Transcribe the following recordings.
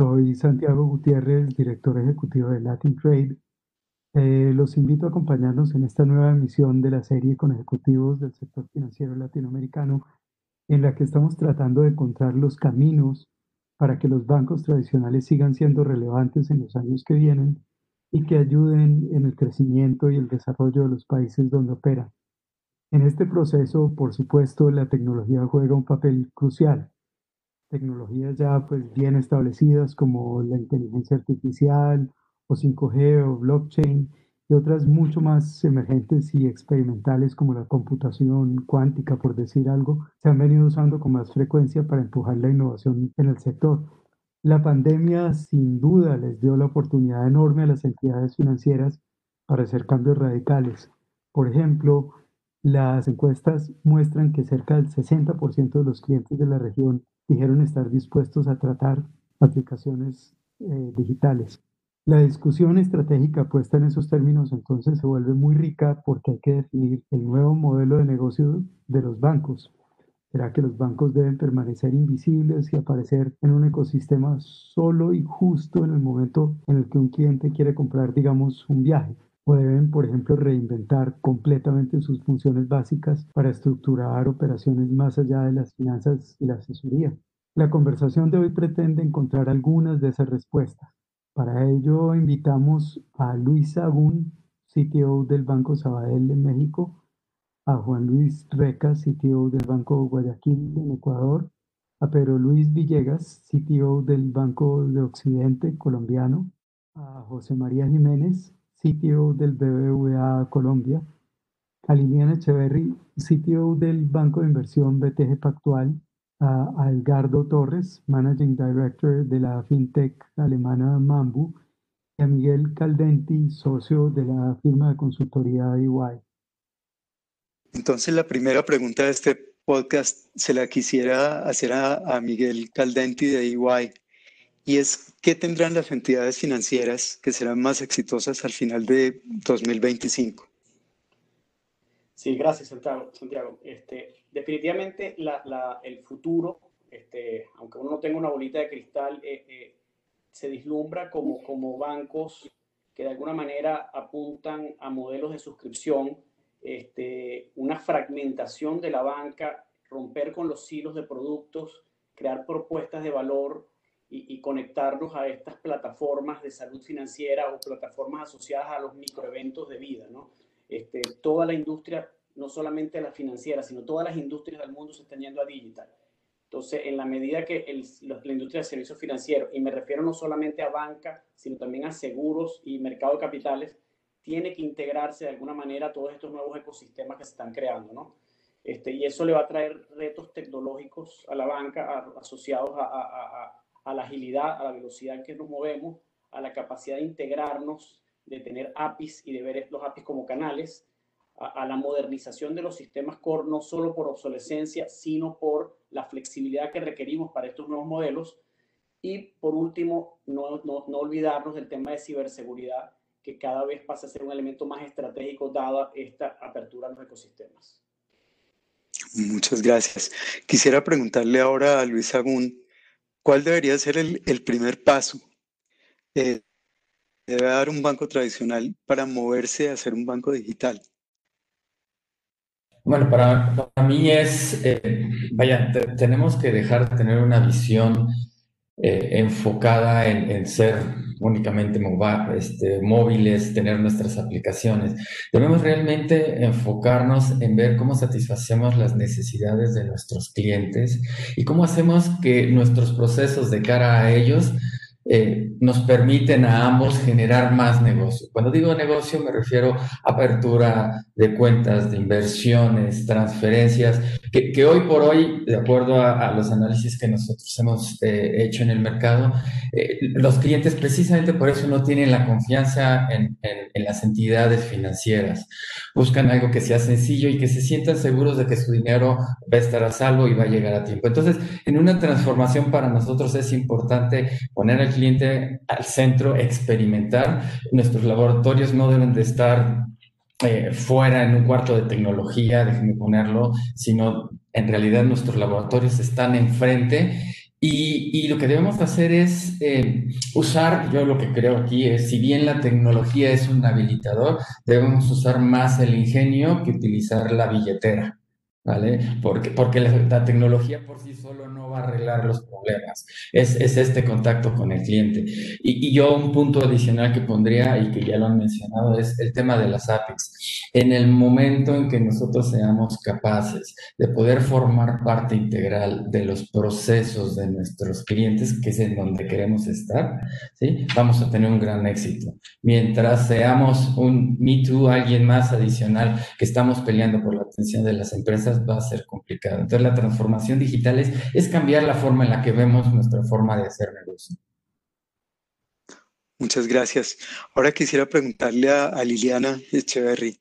Soy Santiago Gutiérrez, director ejecutivo de Latin Trade. Eh, los invito a acompañarnos en esta nueva emisión de la serie con ejecutivos del sector financiero latinoamericano, en la que estamos tratando de encontrar los caminos para que los bancos tradicionales sigan siendo relevantes en los años que vienen y que ayuden en el crecimiento y el desarrollo de los países donde operan. En este proceso, por supuesto, la tecnología juega un papel crucial tecnologías ya pues bien establecidas como la inteligencia artificial o 5G o blockchain y otras mucho más emergentes y experimentales como la computación cuántica, por decir algo, se han venido usando con más frecuencia para empujar la innovación en el sector. La pandemia sin duda les dio la oportunidad enorme a las entidades financieras para hacer cambios radicales. Por ejemplo, las encuestas muestran que cerca del 60% de los clientes de la región dijeron estar dispuestos a tratar aplicaciones eh, digitales. La discusión estratégica puesta en esos términos entonces se vuelve muy rica porque hay que definir el nuevo modelo de negocio de los bancos. ¿Será que los bancos deben permanecer invisibles y aparecer en un ecosistema solo y justo en el momento en el que un cliente quiere comprar, digamos, un viaje? ¿O deben, por ejemplo, reinventar completamente sus funciones básicas para estructurar operaciones más allá de las finanzas y la asesoría? La conversación de hoy pretende encontrar algunas de esas respuestas. Para ello invitamos a Luis Sagún, CTO del Banco Sabadell en México, a Juan Luis Reca, CTO del Banco Guayaquil en Ecuador, a Pedro Luis Villegas, CTO del Banco de Occidente colombiano, a José María Jiménez, CTO del BBVA Colombia, a Liliana Echeverry, CTO del Banco de Inversión BTG Pactual, a Edgardo Torres, Managing Director de la fintech alemana Mambu, y a Miguel Caldenti, socio de la firma de consultoría EY. Entonces, la primera pregunta de este podcast se la quisiera hacer a, a Miguel Caldenti de EY, y es qué tendrán las entidades financieras que serán más exitosas al final de 2025. Sí, gracias, Santiago. Santiago. Este, definitivamente el futuro, este, aunque uno no tenga una bolita de cristal, eh, eh, se vislumbra como, como bancos que de alguna manera apuntan a modelos de suscripción, este, una fragmentación de la banca, romper con los hilos de productos, crear propuestas de valor y, y, conectarnos a estas plataformas de salud financiera o plataformas asociadas a los microeventos de vida. ¿no? Este, toda la industria no solamente la financiera, sino todas las industrias del mundo se están yendo a digital. Entonces, en la medida que la industria de servicios financieros, y me refiero no solamente a banca, sino también a seguros y mercado de capitales, tiene que integrarse de alguna manera a todos estos nuevos ecosistemas que se están creando, ¿no? Este, y eso le va a traer retos tecnológicos a la banca asociados a, a, a, la agilidad, a la velocidad en que nos movemos, a la capacidad de integrarnos, de tener APIs y de ver los APIs como canales, a, la modernización de los sistemas core, no solo por obsolescencia, sino por la flexibilidad que requerimos para estos nuevos modelos. Y por último, no, no, no olvidarnos del tema de ciberseguridad, que cada vez pasa a ser un elemento más estratégico dada esta apertura a los ecosistemas. Muchas gracias. Quisiera preguntarle ahora a Luis Agún, ¿cuál debería ser el, el primer paso eh, debe dar un banco tradicional para moverse a ser un banco digital? Bueno, para, mí es, eh, vaya, tenemos que dejar de tener una visión eh, enfocada en, ser únicamente este, móviles, tener nuestras aplicaciones. Debemos realmente enfocarnos en ver cómo satisfacemos las necesidades de nuestros clientes y cómo hacemos que nuestros procesos de cara a ellos eh, nos permiten a ambos generar más negocio. Cuando digo negocio me refiero a apertura de cuentas, de inversiones, transferencias, que, hoy por hoy, de acuerdo a, los análisis que nosotros hemos eh, hecho en el mercado, eh, los clientes precisamente por eso no tienen la confianza en, en, las entidades financieras. Buscan algo que sea sencillo y que se sientan seguros de que su dinero va a estar a salvo y va a llegar a tiempo. Entonces, en una transformación para nosotros es importante poner al cliente al centro, experimentar. Nuestros laboratorios no deben de estar eh, fuera en un cuarto de tecnología, déjenme ponerlo, sino en realidad nuestros laboratorios están enfrente Y, lo que debemos hacer es eh, usar, yo lo que creo aquí es, si bien la tecnología es un habilitador, debemos usar más el ingenio que utilizar la billetera. ¿vale? Porque, porque la, tecnología por sí solo no arreglar los problemas, es, es este contacto con el cliente. Y, y, yo un punto adicional que pondría, y que ya lo han mencionado, es el tema de las APIs. En el momento en que nosotros seamos capaces de poder formar parte integral de los procesos de nuestros clientes, que es en donde queremos estar, ¿sí? vamos a tener un gran éxito. Mientras seamos un Me Too, alguien más adicional que estamos peleando por la atención de las empresas, va a ser complicado. Entonces la transformación digital es, es cambiar la forma en la que vemos nuestra forma de hacer negocio. Muchas gracias. Ahora quisiera preguntarle a, Liliana Echeverry.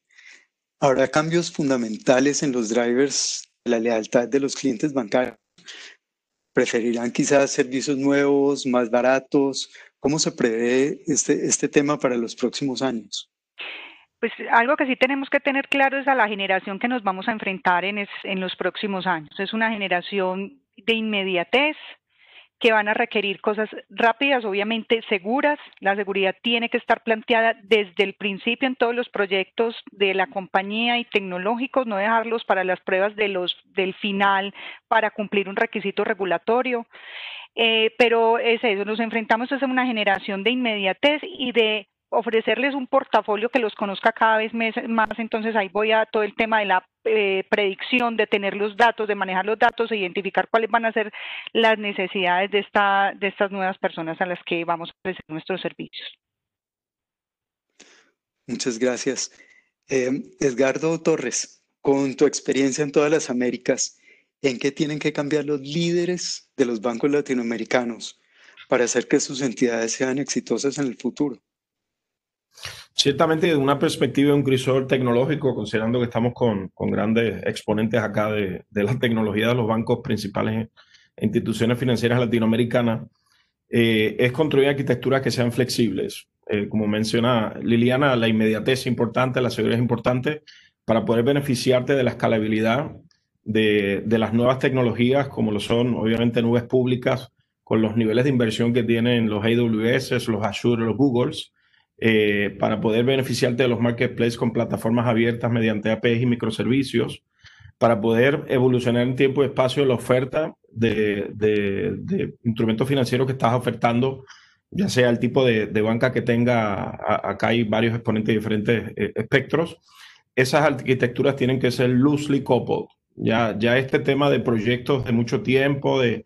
¿Habrá cambios fundamentales en los drivers de la lealtad de los clientes bancarios? ¿Preferirán quizás servicios nuevos, más baratos? ¿Cómo se prevé este, este tema para los próximos años? Pues algo que sí tenemos que tener claro es a la generación que nos vamos a enfrentar en, en los próximos años. Es una generación de inmediatez, que van a requerir cosas rápidas, obviamente seguras. La seguridad tiene que estar planteada desde el principio en todos los proyectos de la compañía y tecnológicos, no dejarlos para las pruebas de los, del final para cumplir un requisito regulatorio. Eh, pero es eso, nos enfrentamos a una generación de inmediatez y de ofrecerles un portafolio que los conozca cada vez más, entonces ahí voy a todo el tema de la eh, predicción, de tener los datos, de manejar los datos e identificar cuáles van a ser las necesidades de, esta, de estas nuevas personas a las que vamos a ofrecer nuestros servicios. Muchas gracias. Eh, Edgardo Torres, con tu experiencia en todas las Américas, ¿en qué tienen que cambiar los líderes de los bancos latinoamericanos para hacer que sus entidades sean exitosas en el futuro? Ciertamente, de una perspectiva de un crisol tecnológico, considerando que estamos con, con grandes exponentes acá de, de, la tecnología de los bancos principales e instituciones financieras latinoamericanas, eh, es construir arquitecturas que sean flexibles. Eh, como menciona Liliana, la inmediatez es importante, la seguridad es importante para poder beneficiarte de la escalabilidad de, de las nuevas tecnologías, como lo son obviamente nubes públicas, con los niveles de inversión que tienen los AWS, los Azure, los Googles eh, para poder beneficiarte de los marketplaces con plataformas abiertas mediante APIs y microservicios, para poder evolucionar en tiempo y espacio la oferta de, de, instrumentos financieros que estás ofertando, ya sea el tipo de, banca que tenga, acá hay varios exponentes de diferentes eh, espectros. Esas arquitecturas tienen que ser loosely coupled. Ya, ya este tema de proyectos de mucho tiempo, de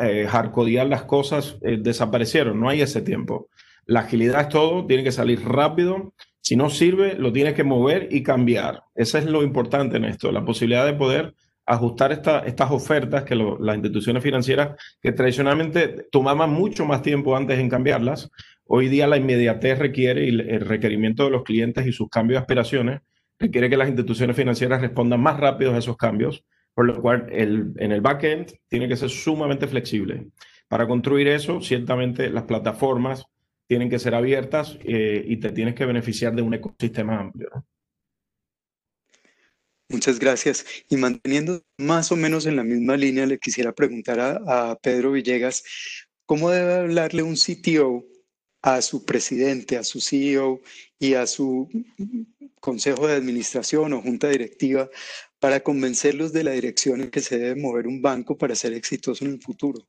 eh, hardcodear las cosas, eh, desaparecieron, no hay ese tiempo. La agilidad es todo, tiene que salir rápido. Si no sirve, lo tienes que mover y cambiar. Eso es lo importante en esto, la posibilidad de poder ajustar estas ofertas que las instituciones financieras, que tradicionalmente tomaban mucho más tiempo antes en cambiarlas, hoy día la inmediatez requiere y el requerimiento de los clientes y sus cambios de aspiraciones requiere que las instituciones financieras respondan más rápido a esos cambios, por lo cual el, en el backend tiene que ser sumamente flexible. Para construir eso, ciertamente las plataformas tienen que ser abiertas eh, y te tienes que beneficiar de un ecosistema amplio. Muchas gracias. Y manteniendo más o menos en la misma línea, le quisiera preguntar a, Pedro Villegas, ¿cómo debe hablarle un CTO a su presidente, a su CEO y a su consejo de administración o junta directiva para convencerlos de la dirección en que se debe mover un banco para ser exitoso en el futuro?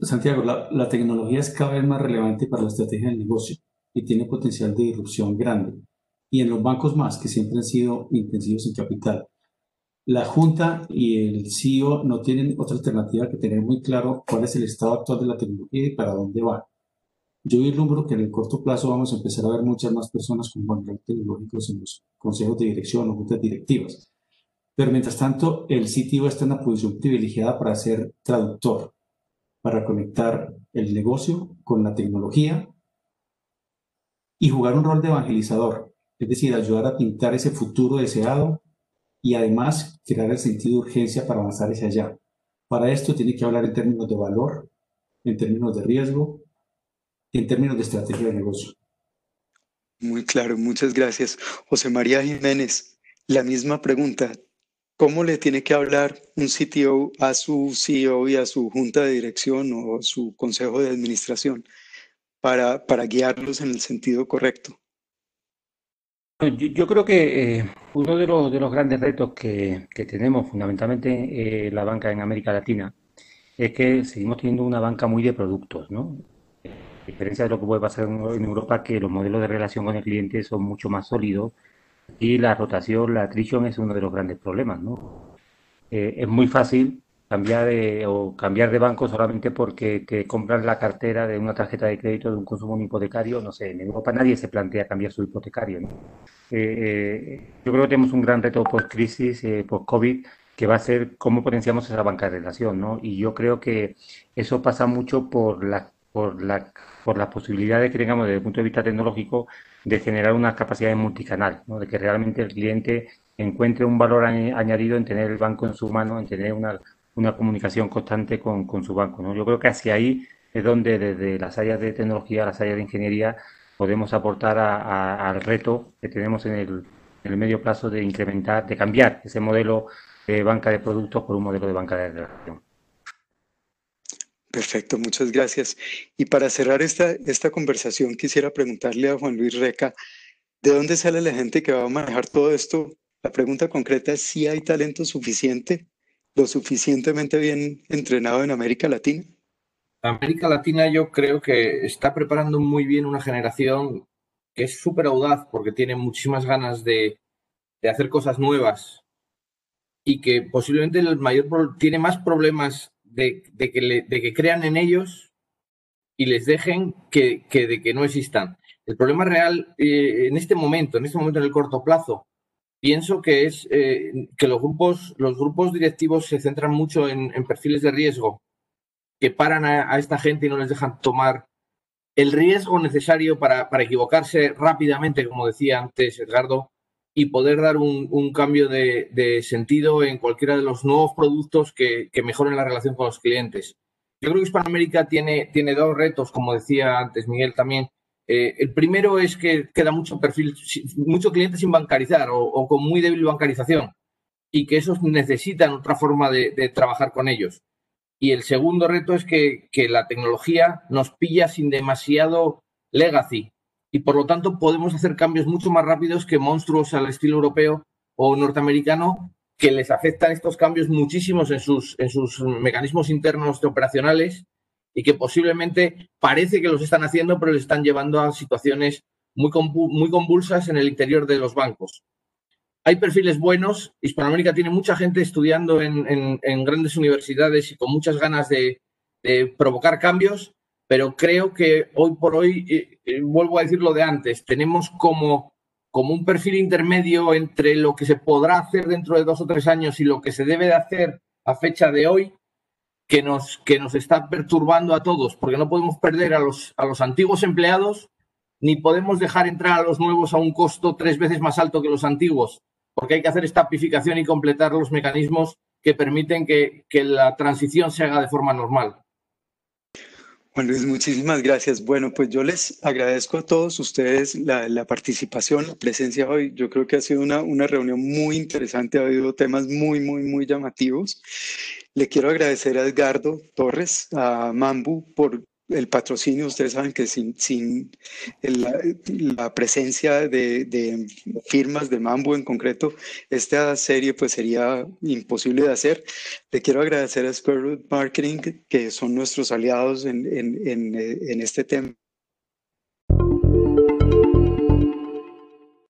Santiago, la, tecnología es cada vez más relevante para la estrategia del negocio y tiene potencial de disrupción grande. Y en los bancos más, que siempre han sido intensivos en capital. La Junta y el CEO no tienen otra alternativa que tener muy claro cuál es el estado actual de la tecnología y para dónde va. Yo vislumbro que en el corto plazo vamos a empezar a ver muchas más personas con background tecnológicos en los consejos de dirección o juntas directivas. Pero mientras tanto, el CTO está en una posición privilegiada para ser traductor para conectar el negocio con la tecnología y jugar un rol de evangelizador, es decir, ayudar a pintar ese futuro deseado y además crear el sentido de urgencia para avanzar hacia allá. Para esto tiene que hablar en términos de valor, en términos de riesgo, en términos de estrategia de negocio. Muy claro, muchas gracias. José María Jiménez, la misma pregunta. ¿Cómo le tiene que hablar un CTO a su CEO y a su junta de dirección o su consejo de administración para, para guiarlos en el sentido correcto? Yo, creo que eh, uno de los, de los grandes retos que, que tenemos fundamentalmente eh, la banca en América Latina es que seguimos teniendo una banca muy de productos, ¿no? A diferencia de lo que puede pasar en Europa, que los modelos de relación con el cliente son mucho más sólidos y la rotación, la attrition es uno de los grandes problemas, ¿no? Eh, es muy fácil cambiar de, o cambiar de banco solamente porque te compran la cartera de una tarjeta de crédito de un consumo hipotecario. No sé, en Europa nadie se plantea cambiar su hipotecario. ¿no? Eh, eh, yo creo que tenemos un gran reto post-crisis, post-COVID, que va a ser cómo potenciamos esa banca de relación. ¿no? Y yo creo que eso pasa mucho por la, por la, por las posibilidades que tengamos desde el punto de vista tecnológico de generar unas capacidades multicanal, ¿no? de que realmente el cliente encuentre un valor añadido en tener el banco en su mano, en tener una, una comunicación constante con, con, su banco. ¿no? Yo creo que hacia ahí es donde desde las áreas de tecnología, las áreas de ingeniería, podemos aportar al reto que tenemos en el, en el medio plazo de incrementar, de cambiar ese modelo de banca de productos por un modelo de banca de relación. Perfecto, muchas gracias. Y para cerrar esta, esta conversación, quisiera preguntarle a Juan Luis Reca, ¿de dónde sale la gente que va a manejar todo esto? La pregunta concreta es si hay talento suficiente, lo suficientemente bien entrenado en América Latina. América Latina yo creo que está preparando muy bien una generación que es súper audaz porque tiene muchísimas ganas de, de hacer cosas nuevas y que posiblemente el mayor tiene más problemas de, que, de que crean en ellos y les dejen que, de que no existan. El problema real eh, en este momento, en este momento en el corto plazo, pienso que es eh, que los grupos, los grupos directivos se centran mucho en, perfiles de riesgo que paran a, esta gente y no les dejan tomar el riesgo necesario para, para equivocarse rápidamente, como decía antes Edgardo, y poder dar un, cambio de, sentido en cualquiera de los nuevos productos que, mejoren la relación con los clientes. Yo creo que Hispanoamérica tiene, tiene dos retos, como decía antes Miguel también. Eh, el primero es que queda mucho perfil, mucho cliente sin bancarizar o, con muy débil bancarización y que esos necesitan otra forma de, de trabajar con ellos. Y el segundo reto es que, que, la tecnología nos pilla sin demasiado legacy, y por lo tanto podemos hacer cambios mucho más rápidos que monstruos al estilo europeo o norteamericano que les afectan estos cambios muchísimos en sus, en sus mecanismos internos operacionales y que posiblemente parece que los están haciendo, pero les están llevando a situaciones muy, muy convulsas en el interior de los bancos. Hay perfiles buenos. Hispanoamérica tiene mucha gente estudiando en, grandes universidades y con muchas ganas de, de provocar cambios, pero creo que hoy por hoy, eh, eh, vuelvo a decir lo de antes, tenemos como, como un perfil intermedio entre lo que se podrá hacer dentro de dos o tres años y lo que se debe de hacer a fecha de hoy, que nos, que nos está perturbando a todos, porque no podemos perder a los, a los antiguos empleados, ni podemos dejar entrar a los nuevos a un costo tres veces más alto que los antiguos, porque hay que hacer estapificación y completar los mecanismos que permiten que, que la transición se haga de forma normal. Juan Luis, muchísimas gracias. Bueno, pues yo les agradezco a todos ustedes la, participación, la presencia hoy. Yo creo que ha sido una, una reunión muy interesante, ha habido temas muy, muy, muy llamativos. Le quiero agradecer a Edgardo Torres, a Mambu, por el patrocinio, ustedes saben que sin, sin la, presencia de, firmas de Mambo en concreto, esta serie pues sería imposible de hacer. Le quiero agradecer a Square Root Marketing, que son nuestros aliados en, en, en, en este tema